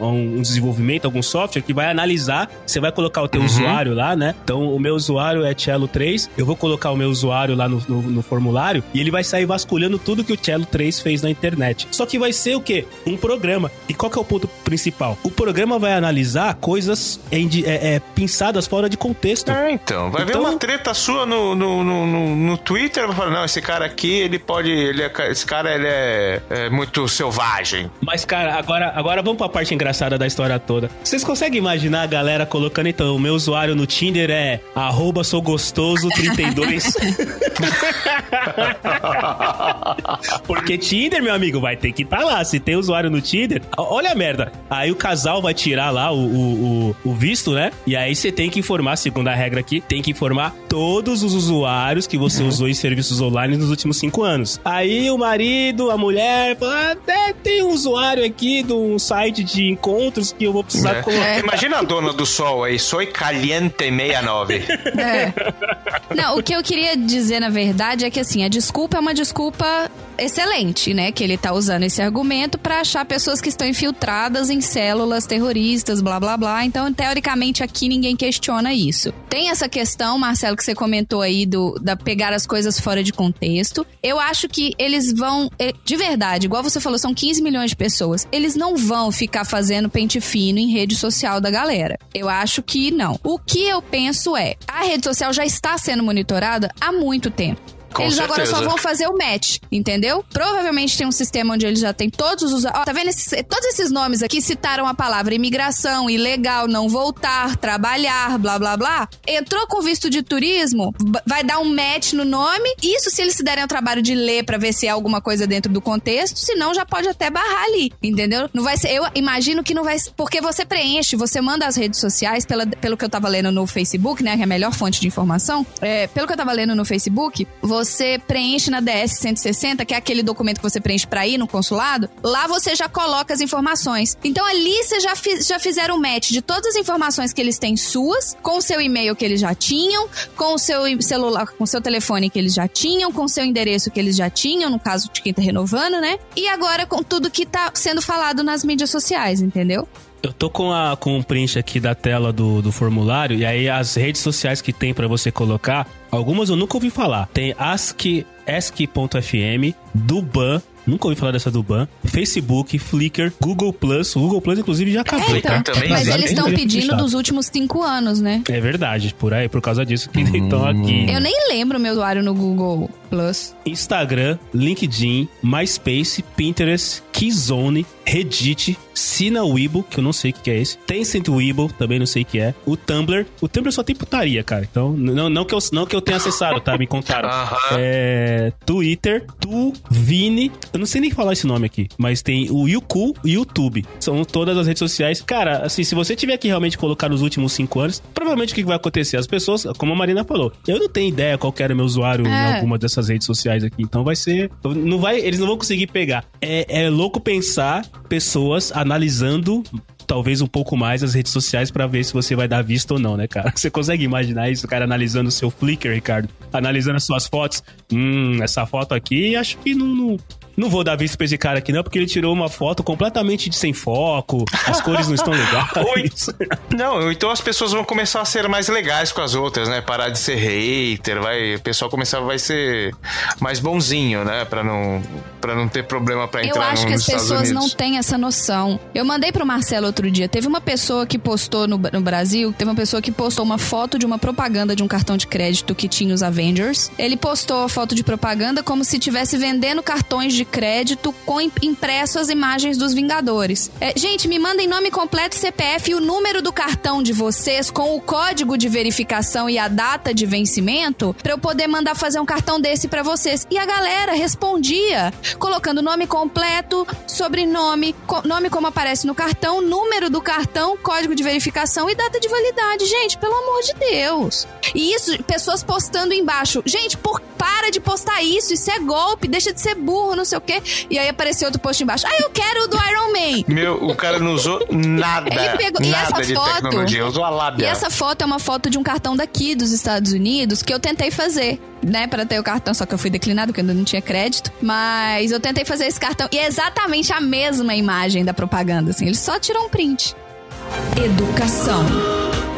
um desenvolvimento, algum software que vai analisar. Você vai colocar o teu usuário lá, né? Então, o meu usuário é Cello 3. Eu vou colocar o meu usuário lá no, no- no formulário e ele vai sair vasculhando tudo que o Cello 3 fez na internet. Só que vai ser o quê? Um programa. E qual que é o ponto principal? O programa vai analisar coisas em é, é, pensadas fora de contexto.
É, então. Vai ver
Então-
uma treta sua no, no, no, no, no Twitter, vai falar, não, esse cara aqui, ele pode ele é, esse cara ele é, é muito selvagem.
Mas, cara, agora, agora vamos pra parte engraçada da história toda. Vocês conseguem imaginar a galera colocando, então, o meu usuário no Tinder é arroba sou gostoso 32? Porque Tinder, meu amigo, vai ter que estar tá lá. Se tem usuário no Tinder, olha a merda. Aí o casal vai tirar lá o, o, o, o visto, né? E aí você tem que informar, segundo a regra aqui, tem que informar todos os usuários que você usou em serviços online nos últimos cinco anos. Aí o marido, a mulher, fala, ah, tem um usuário aqui de um site de encontros que eu vou precisar
É.
colocar.
Imagina a dona do sol aí, soy caliente 69.
É. Não, o que eu queria dizer, na verdade, é que assim, a desculpa é uma desculpa excelente, né? Que ele tá usando esse argumento pra achar pessoas que estão infiltradas em células terroristas, blá blá blá. Então, teoricamente, aqui ninguém questiona isso. Tem essa questão, Marcelo, que você comentou aí do da pegar as coisas fora de contexto. Eu acho que eles vão, eh, de verdade, igual você falou, são 15 milhões de pessoas. Eles não vão ficar fazendo pente fino em rede social da galera. Eu acho que não. O que eu penso é, a rede social já está sendo monitorada há muito tempo.
Com
eles agora só
certeza.
vão fazer o match, entendeu? Provavelmente tem um sistema onde eles já têm todos os. Ó, tá vendo? Esses- todos esses nomes aqui citaram a palavra imigração, ilegal, não voltar, trabalhar, blá blá blá. Entrou com visto de turismo, vai dar um match no nome. Isso se eles se derem ao trabalho de ler pra ver se é alguma coisa dentro do contexto, senão já pode até barrar ali, entendeu? Não vai ser. Eu imagino que não vai. ser- Porque você preenche, você manda as redes sociais, pela, pelo que eu tava lendo no Facebook, né? Que é a melhor fonte de informação. É, pelo que eu tava lendo no Facebook, você preenche na DS 160, que é aquele documento que você preenche pra ir no consulado. Lá você já coloca as informações. Então ali você já, já fizeram um match de todas as informações que eles têm suas, com o seu e-mail que eles já tinham, com o seu celular, com o seu telefone que eles já tinham, com o seu endereço que eles já tinham, no caso de quem tá renovando, né? E agora com tudo que tá sendo falado nas mídias sociais, entendeu?
Eu tô com, a, com um print aqui da tela do, do formulário, e aí as redes sociais que tem pra você colocar, algumas eu nunca ouvi falar. Tem Ask, Duban, nunca ouvi falar dessa Duban, Facebook, Flickr, Google Plus. O Google Plus, inclusive, já acabou,
É, então,
também,
mas eles estão pedindo dos últimos cinco anos, né?
É verdade, por aí, por causa disso que estão aqui.
Eu nem lembro meu usuário no Google Plus.
Instagram, LinkedIn, MySpace, Pinterest, Keyzone, Reddit, Sina Weibo, que eu não sei o que é esse, Tencent Weibo, também não sei o que é, o Tumblr. O Tumblr só tem putaria, cara. Então, não, não, que, eu, não que eu tenha acessado, tá? Me contaram.
Aham.
É, Twitter, Tuvine, eu não sei nem falar esse nome aqui, mas tem o Youku e YouTube. São todas as redes sociais. Cara, assim, se você tiver que realmente colocar nos últimos cinco anos, provavelmente o que vai acontecer? As pessoas, como a Marina falou, eu não tenho ideia qual que era meu usuário em
É.
alguma dessas redes sociais aqui. Então vai ser. Não vai, eles não vão conseguir pegar. É, é louco pensar pessoas analisando. Talvez um pouco mais as redes sociais pra ver se você vai dar vista ou não, né, cara? Você consegue imaginar isso, o cara analisando o seu Flickr, Ricardo? Analisando as suas fotos. Hum, essa foto aqui, acho que não, não, não vou dar vista pra esse cara aqui, não, porque ele tirou uma foto completamente de sem foco, as cores não estão legais.
Não, então as pessoas vão começar a ser mais legais com as outras, né? Parar de ser hater, vai, o pessoal começar vai ser mais bonzinho, né? Pra não, pra não ter problema pra
Eu
entrar
acho
no,
que as pessoas não têm essa noção. Eu mandei pro Marcelo outro dia. Teve uma pessoa que postou no, no Brasil, teve uma pessoa que postou uma foto de uma propaganda de um cartão de crédito que tinha os Avengers. Ele postou a foto de propaganda como se estivesse vendendo cartões de crédito com im- impresso as imagens dos Vingadores. É, gente, me mandem nome completo, CPF e o número do cartão de vocês com o código de verificação e a data de vencimento pra eu poder mandar fazer um cartão desse pra vocês. E a galera respondia colocando nome completo, sobrenome, co- nome como aparece no cartão, número do cartão, código de verificação e data de validade. Gente, pelo amor de Deus. E isso, pessoas postando embaixo. Gente, por, para de postar isso, isso é golpe, deixa de ser burro, não o quê. E aí apareceu outro post embaixo. Ah, eu quero o do Iron Man.
Meu, o cara não usou nada.
Ele pegou- e
nada
essa
de
foto?
tecnologia, usou a
E
lábia.
essa foto é uma foto de um cartão daqui dos Estados Unidos que eu tentei fazer, né, Pra ter o cartão, só que eu fui declinado porque eu ainda não tinha crédito, mas eu tentei fazer esse cartão e é exatamente a mesma imagem da propaganda, assim, ele só tirou um print. Educação.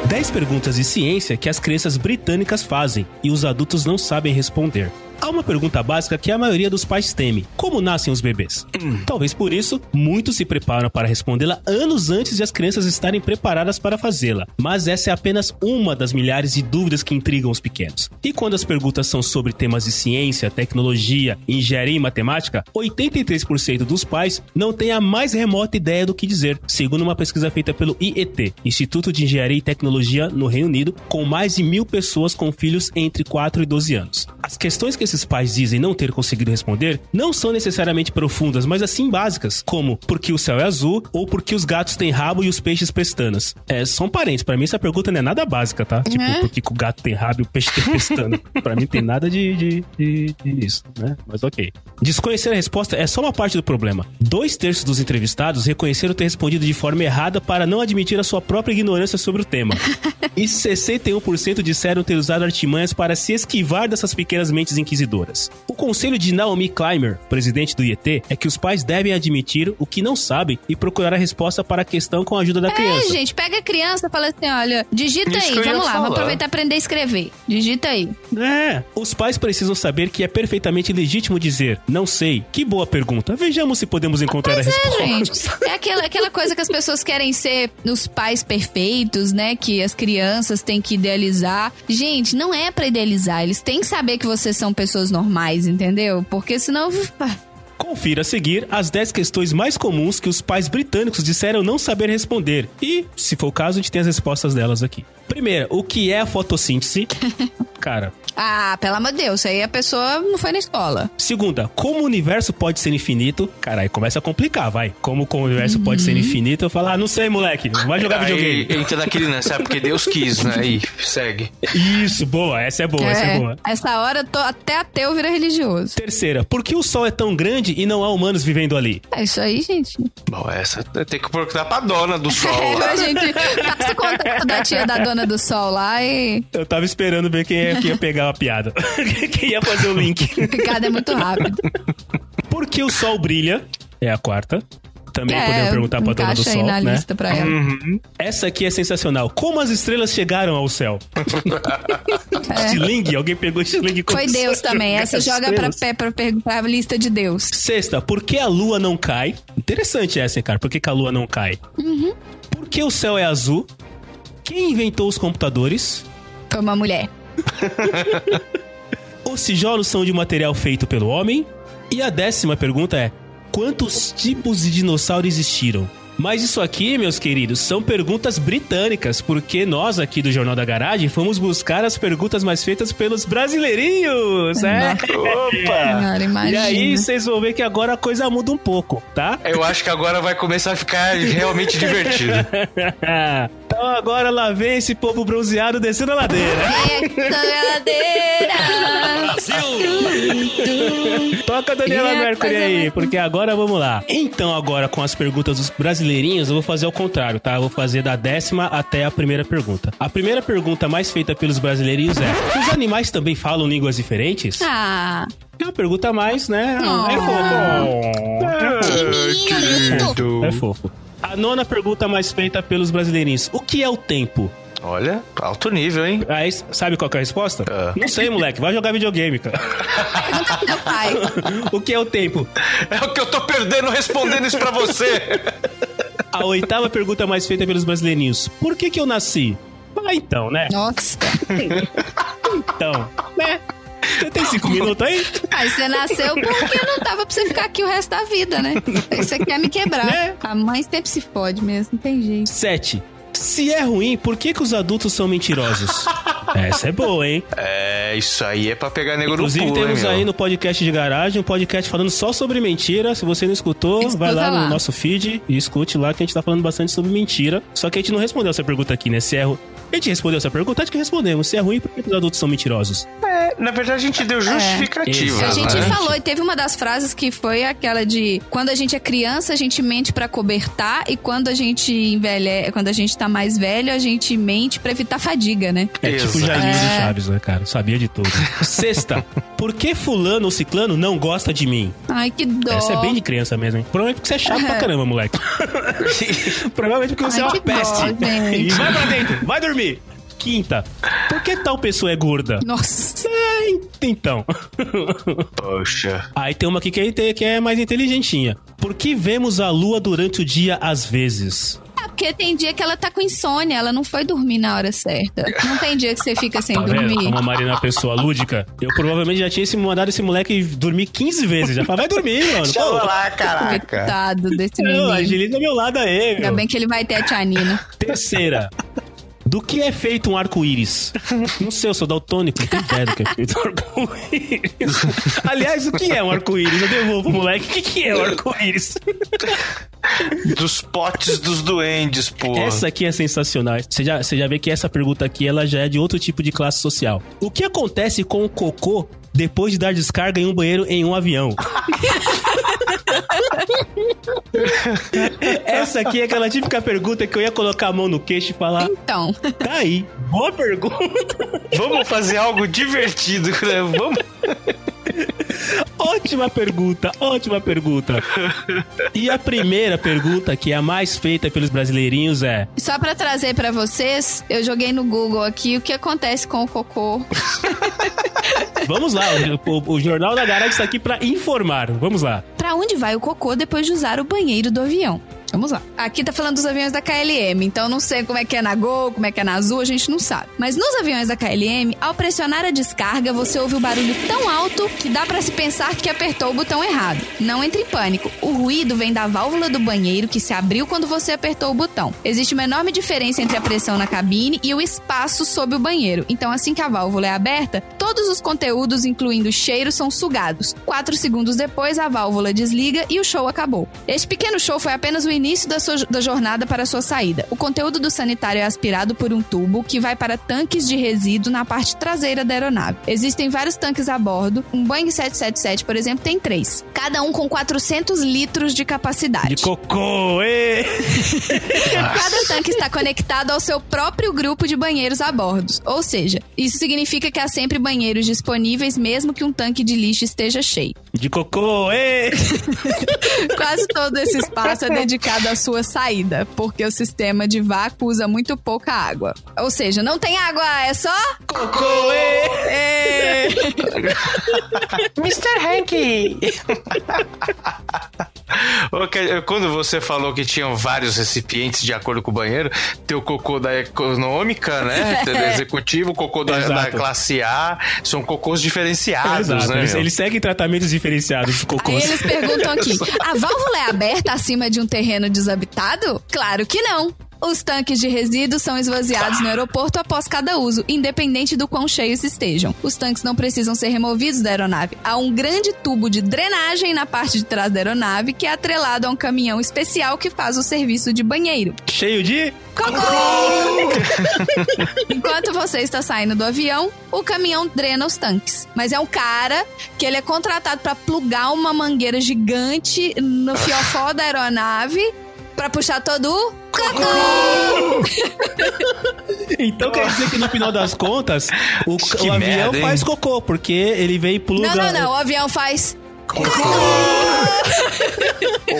10 perguntas de ciência que as crianças britânicas fazem e os adultos não sabem responder. Há uma pergunta básica que a maioria dos pais teme: como nascem os bebês? Talvez por isso, muitos se preparam para respondê-la anos antes de as crianças estarem preparadas para fazê-la. Mas essa é apenas uma das milhares de dúvidas que intrigam os pequenos. E quando as perguntas são sobre temas de ciência, tecnologia, engenharia e matemática, 83% dos pais não têm a mais remota ideia do que dizer, segundo uma pesquisa feita pelo IET, Instituto de Engenharia e Tecnologia no Reino Unido, com mais de mil pessoas com filhos entre 4 e 12 anos. As questões que esses pais dizem não ter conseguido responder não são necessariamente profundas, mas assim básicas, como por que o céu é azul ou por que os gatos têm rabo e os peixes pestanas. É, são parentes. Para mim essa pergunta não é nada básica, tá? Tipo,
É.
por que, que o gato tem rabo e o peixe tem pestana? Para mim tem nada de, de, de, de isso, né? Mas ok. Desconhecer a resposta é só uma parte do problema. Dois terços dos entrevistados reconheceram ter respondido de forma errada para não admitir a sua própria ignorância sobre o tema. E 61% disseram ter usado artimanhas para se esquivar dessas pequenas mentes inquisidoras. O conselho de Naomi Clymer, presidente do IET, é que os pais devem admitir o que não sabem e procurar a resposta para a questão com a ajuda da
É,
criança.
gente, pega a criança e fala assim: olha, digita
Isso
aí, vamos lá, vamos
falar.
aproveitar e aprender a escrever. Digita aí.
É, os pais precisam saber que é perfeitamente legítimo dizer, não sei, que boa pergunta, vejamos se podemos encontrar a
é,
resposta.
gente. É aquela, aquela coisa que as pessoas querem ser os pais perfeitos, né? Que as crianças têm que idealizar. Gente, não é pra idealizar. Eles têm que saber que vocês são pessoas normais, entendeu? Porque senão.
Confira a seguir as 10 questões mais comuns que os pais britânicos disseram não saber responder. E, se for o caso, a gente tem as respostas delas aqui. Primeira, o que é a fotossíntese? Cara.
Ah, pelo amor de Deus, isso aí a pessoa não foi na escola.
Segunda, como o universo pode ser infinito? Cara, aí começa a complicar, vai. Como o universo pode ser infinito? Eu falo, ah, não sei, moleque. Vai jogar videogame.
Aí entra naquele lance, sabe? Porque Deus quis, né? Aí, segue.
Isso, boa. Essa é boa, essa é boa.
Essa hora tô, até ateu vira religioso.
Terceira, por que o Sol é tão grande e não há humanos vivendo ali?
É isso aí, gente.
Bom, essa tem que perguntar pra dona do sol
É, a gente passa o contato da tia da dona do sol lá e
Eu tava esperando ver quem ia, quem ia pegar a piada. quem ia fazer o link.
o picado é muito rápido.
Por que o Sol brilha? É a quarta. Também
É,
podemos perguntar pra dona do Sol,
aí na
né?
lista pra ela.
Essa aqui é sensacional. Como as estrelas chegaram ao céu? Estilingue? Alguém pegou estilingue como
É. Foi Deus também. Essa joga pra, pra, pra lista de Deus.
Sexta, por que a lua não cai? Interessante essa, hein, cara? Por que, que a lua não cai?
Uhum.
Por que o céu é azul? Quem inventou os computadores?
Foi uma mulher.
Os tijolos são de material feito pelo homem? E a décima pergunta é: quantos tipos de dinossauro existiram? Mas isso aqui, meus queridos, são perguntas britânicas, porque nós aqui do Jornal da Garagem fomos buscar as perguntas mais feitas pelos brasileirinhos, é?
Opa!
Cara,
E aí vocês vão ver que agora a coisa muda um pouco, tá?
Eu acho que agora vai começar a ficar realmente divertido.
então agora lá vem esse povo bronzeado descendo a ladeira. Toca Daniela
É,
Mercury aí, porque agora vamos lá. Então, agora com as perguntas dos brasileirinhos, eu vou fazer ao contrário, tá? Eu vou fazer da décima até a primeira pergunta. A primeira pergunta mais feita pelos brasileirinhos é: Os animais também falam línguas diferentes?
Ah,
É uma pergunta mais, né?
Oh.
É fofo.
Querido.
É fofo. A nona pergunta mais feita pelos brasileirinhos: O que é o tempo?
Olha, alto nível, hein?
Aí, sabe qual que é a resposta?
Ah.
Não sei, moleque. Vai jogar videogame, cara.
meu pai.
o que é o tempo?
É o que eu tô perdendo respondendo isso pra você.
A oitava pergunta mais feita pelos brasileirinhos: Por que que eu nasci? Ah, então, né?
Nossa.
Então, né? Você tem cinco minutos aí?
Aí você nasceu porque não tava pra você ficar aqui o resto da vida, né? Aí você quer me quebrar.
Né?
A mãe sempre se fode mesmo, não tem jeito.
Sete. Se é ruim, por que que os adultos são mentirosos? Essa é boa, hein?
É, isso aí é pra pegar nego
Inclusive,
no pulo,
temos
hein, meu?
aí no podcast de garagem um podcast falando só sobre mentira. Se você não escutou,
Escuta
vai lá,
lá.
no nosso feed e escute lá que a gente tá falando bastante sobre mentira. Só que a gente não respondeu essa pergunta aqui, né? Se é. A gente respondeu essa pergunta, acho que respondemos. Se é ruim, por que os adultos são mentirosos?
É, na verdade, a gente deu justificativa.
Isso.
A gente
né?
falou e teve uma das frases que foi aquela de quando a gente é criança, a gente mente pra cobertar e quando a gente envelhe, quando a gente tá mais velho, a gente mente pra evitar fadiga, né?
É tipo
Exato.
De
É.
Chaves, né, cara? Sabia de tudo. Sexta, por que fulano ou ciclano não gosta de mim?
Ai, que dó.
Essa é bem de criança mesmo, hein? Provavelmente porque você é chato pra caramba, moleque. Provavelmente porque você
Ai,
é uma
dó,
peste. E vai pra dentro, vai dormir. Quinta, por que tal pessoa é gorda?
Nossa.
É, então.
Poxa.
Aí tem uma aqui que é, que é mais inteligentinha. Por que vemos a lua durante o dia às vezes?
É porque tem dia que ela tá com insônia, ela não foi dormir na hora certa. Não tem dia que você fica sem
Tá vendo?
dormir.
Como a Marina é uma pessoa lúdica. Eu provavelmente já tinha esse- mandado esse moleque dormir 15 vezes. Já falei, vai dormir, mano.
Chama
Pô,
lá, caraca.
Coitado desse
não,
menino.
agiliza meu lado aí,
Ainda
meu.
bem que ele vai ter a tia Nina.
Terceira. Do que é feito um arco-íris? Não sei, eu sou daltônico, não tenho ideia do que é feito um arco-íris. Aliás, o que é um arco-íris? Eu devolvo, moleque. O que, que é um arco-íris?
Dos potes dos duendes, pô.
Essa aqui é sensacional. Você já, você já vê que essa pergunta aqui ela já é de outro tipo de classe social. O que acontece com o cocô depois de dar descarga em um banheiro em um avião? Essa aqui é aquela típica pergunta que eu ia colocar a mão no queixo e falar:
Então,
tá aí, boa pergunta.
Vamos fazer algo divertido, né? Vamos.
Ótima pergunta, ótima pergunta. E a primeira pergunta, que é a mais feita pelos brasileirinhos, é:
só pra trazer pra vocês, eu joguei no Google aqui o que acontece com o cocô.
Vamos lá, o, o- o Jornal da Garage está aqui pra informar. Vamos lá.
Pra onde vai o cocô depois de usar o banheiro do avião? Vamos lá. Aqui tá falando dos aviões da KLM, então não sei como é que é na Gol, como é que é na Azul, a gente não sabe. Mas nos aviões da KLM, ao pressionar a descarga, você ouve o barulho tão alto que dá pra se pensar que apertou o botão errado. Não entre em pânico. O ruído vem da válvula do banheiro que se abriu quando você apertou o botão. Existe uma enorme diferença entre a pressão na cabine e o espaço sob o banheiro. Então, assim que a válvula é aberta, todos os conteúdos, incluindo cheiro, são sugados. Quatro segundos depois, a válvula desliga e o show acabou. Este pequeno show foi apenas o início da, sua, da jornada para a sua saída. O conteúdo do sanitário é aspirado por um tubo que vai para tanques de resíduo na parte traseira da aeronave. Existem vários tanques a bordo. Um Boeing 777, por exemplo, tem três. Cada um com 400 litros de capacidade.
De cocô, ê!
Cada tanque está conectado ao seu próprio grupo de banheiros a bordo. Ou seja, isso significa que há sempre banheiros disponíveis, mesmo que um tanque de lixo esteja cheio.
De cocô, ê!
Quase todo esse espaço é dedicado à sua saída, porque o sistema de vácuo usa muito pouca água. Ou seja, não tem água, é só.
Cocô, ê!
É...
Mr. Hank! Quando você falou que tinham vários recipientes de acordo com o banheiro, tem o cocô da econômica, né? Executivo, o cocô da, da classe A. São cocôs diferenciados,
Exato,
né?
eles, eles seguem tratamentos diferenciados de cocô.
Aí eles perguntam aqui: a válvula é aberta acima de um terreno desabitado? Claro que não. Os tanques de resíduos são esvaziados no aeroporto após cada uso, independente do quão cheios estejam. Os tanques não precisam ser removidos da aeronave. Há um grande tubo de drenagem na parte de trás da aeronave que é atrelado a um caminhão especial que faz o serviço de banheiro.
Cheio de.
Cocô! Enquanto você está saindo do avião, o caminhão drena os tanques. Mas é um cara que ele é contratado para plugar uma mangueira gigante no fiofó da aeronave para puxar todo o cocô.
Então quer dizer que no final das contas, o, o avião
merda,
faz cocô, porque ele vem e pluga.
Não, não, não. O avião faz.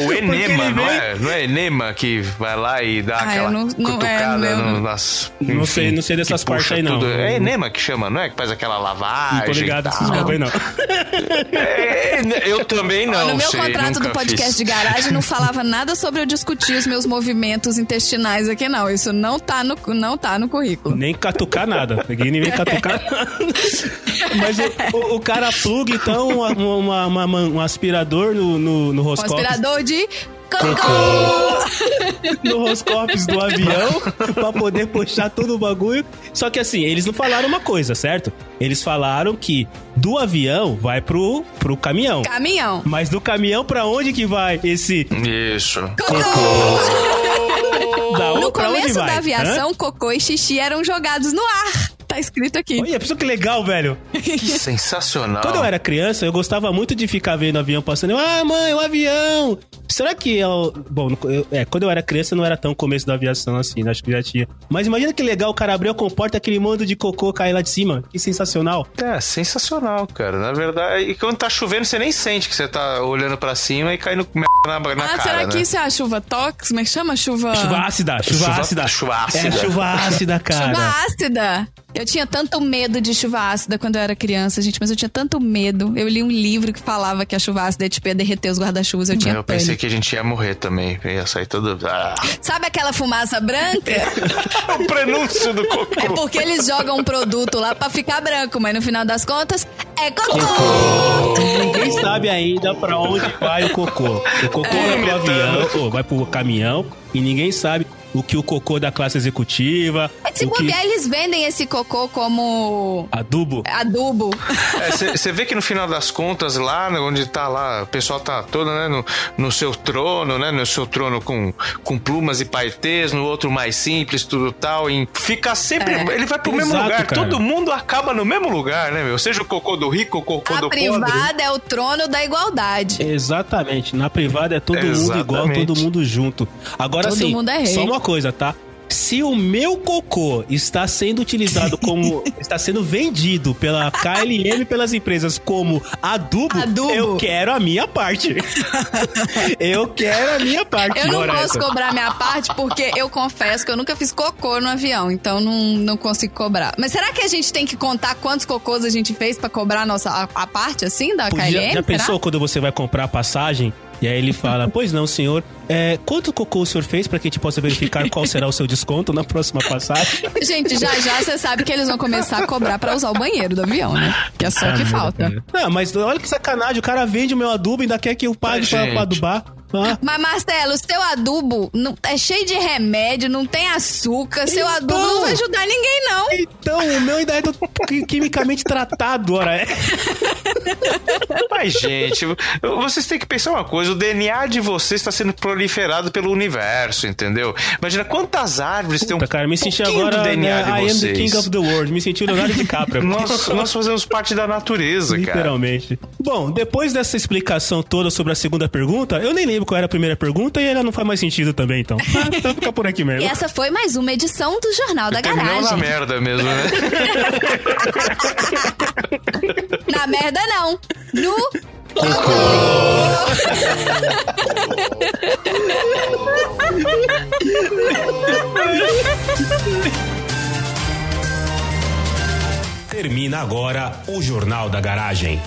O enema, não
vem-
é? Não é enema que vai lá e dá
Ah,
aquela
não- não é,
cutucada
eu
no- nas...
Não sei- não sei dessas partes aí, não.
tudo. É enema que chama, não é? Que faz aquela lavagem
Não tô ligado
e
esses bagulho aí, não.
É, eu também não
no meu
sei,
contrato do podcast
fiz.
de garagem não falava nada sobre eu discutir os meus movimentos intestinais aqui, não. Isso não tá no, não tá no currículo.
Nem catucar nada. Ninguém nem vem catucar nada. Mas o, o- o cara pluga, então, uma- uma- uma- uma- um aspirador no, no, no
Um aspirador de cocô.
no roscópio do avião pra poder puxar todo o bagulho. Só que assim, eles não falaram uma coisa, certo? Eles falaram que do avião vai pro, pro caminhão.
Caminhão.
Mas do caminhão pra onde que vai esse
Isso.
da
No
ou pra onde
começo da
Hã?
aviação, cocô e xixi eram jogados no ar. Tá escrito aqui.
Olha, pessoa que legal, velho.
Que sensacional.
Quando eu era criança, eu gostava muito de ficar vendo o avião passando. Eu, ah, mãe, o avião! Será que é o. Bom, eu- é, quando eu era criança não era tão começo da aviação assim, né? acho que já tinha. Mas imagina que legal, o cara abriu a comporta, aquele mando de cocô cair lá de cima. Que sensacional.
É, sensacional, cara. Na verdade, e quando tá chovendo, você nem sente que você tá olhando pra cima e cai no na, na
ah,
cara,
será que
né?
isso é a chuva tóxica? Como é que chama? Chuva...
Chuva ácida, chuva,
Chuva-
ácida.
chuva ácida.
É chuva ácida, cara.
Chuva ácida. Eu tinha tanto medo de chuva ácida quando eu era criança, gente, mas eu tinha tanto medo. Eu li um livro que falava que a chuva ácida tipo, ia derreter os guarda-chuvas. Eu tinha
Eu pensei
pânico.
que a gente ia morrer também. Ia sair todo. Ah.
Sabe aquela fumaça branca?
o prenúncio do
É
cocô.
porque eles jogam um produto lá pra ficar branco, mas no final das contas é cocô.
Ninguém sabe ainda pra onde vai o cocô. O cocô vai pro avião, ou vai pro caminhão, e ninguém sabe o que o cocô da classe executiva,
Mas se
o que...
bobear, eles vendem esse cocô como
Adubo.
adubo.
Você vê que no final das contas, lá né, onde tá lá, o pessoal tá todo, né, no, no seu trono, né, no seu trono com, com plumas e paetês, no outro mais simples, tudo tal, e fica sempre,
É.
ele vai pro mesmo
Exato,
lugar,
cara.
todo mundo acaba no mesmo lugar, né, meu? Seja o cocô do rico, o cocô
A
do pobre.
privada é o trono da igualdade.
Exatamente. Na privada é todo mundo igual,
Exatamente.
todo mundo junto. Agora
Todo
sim,
mundo é rei.
só uma coisa, tá? Se o meu cocô está sendo utilizado como. está sendo vendido pela KLM e pelas empresas como adubo,
Adubo.
eu quero a minha parte. eu quero a minha parte.
Eu não
Ora
posso cobrar minha parte porque eu confesso que eu nunca fiz cocô no avião, então não, não consigo cobrar. Mas será que a gente tem que contar quantos cocôs a gente fez pra cobrar a nossa a, a parte assim da
Podia-
KLM?
já pensou quando você vai comprar a passagem? E aí ele fala, pois não, senhor. É, quanto cocô o senhor fez para que a gente possa verificar qual será o seu desconto na próxima passagem?
Gente, já já você sabe que eles vão começar a cobrar pra usar o banheiro do avião, né? Que é só o que falta.
Não, mas olha que sacanagem, o cara vende o meu adubo e ainda quer que eu pague pra,
Gente.
pra adubar.
Mas, Marcelo, seu adubo não, é cheio de remédio, não tem açúcar. Seu
Então.
adubo não vai ajudar ninguém, não.
então, o meu ainda é do- qui- quimicamente tratado, ora é.
Mas, gente, vocês têm que pensar uma coisa: o DNA de vocês está sendo proliferado pelo universo, entendeu? Imagina quantas árvores tem um
cara, me senti agora.
do DNA
né,
de
I am the king of the world. Me senti o Leonardo DiCaprio.
Nós, nós fazemos parte da natureza, cara.
Literalmente. Bom, depois dessa explicação toda sobre a segunda pergunta, eu nem lembro lembro qual era a primeira pergunta e ela não faz mais sentido também, então. Então fica por aqui mesmo.
E essa foi mais uma edição do Jornal da
Terminou
Garagem.
na merda mesmo, né?
na merda não. No...
Termina agora o Jornal da Garagem.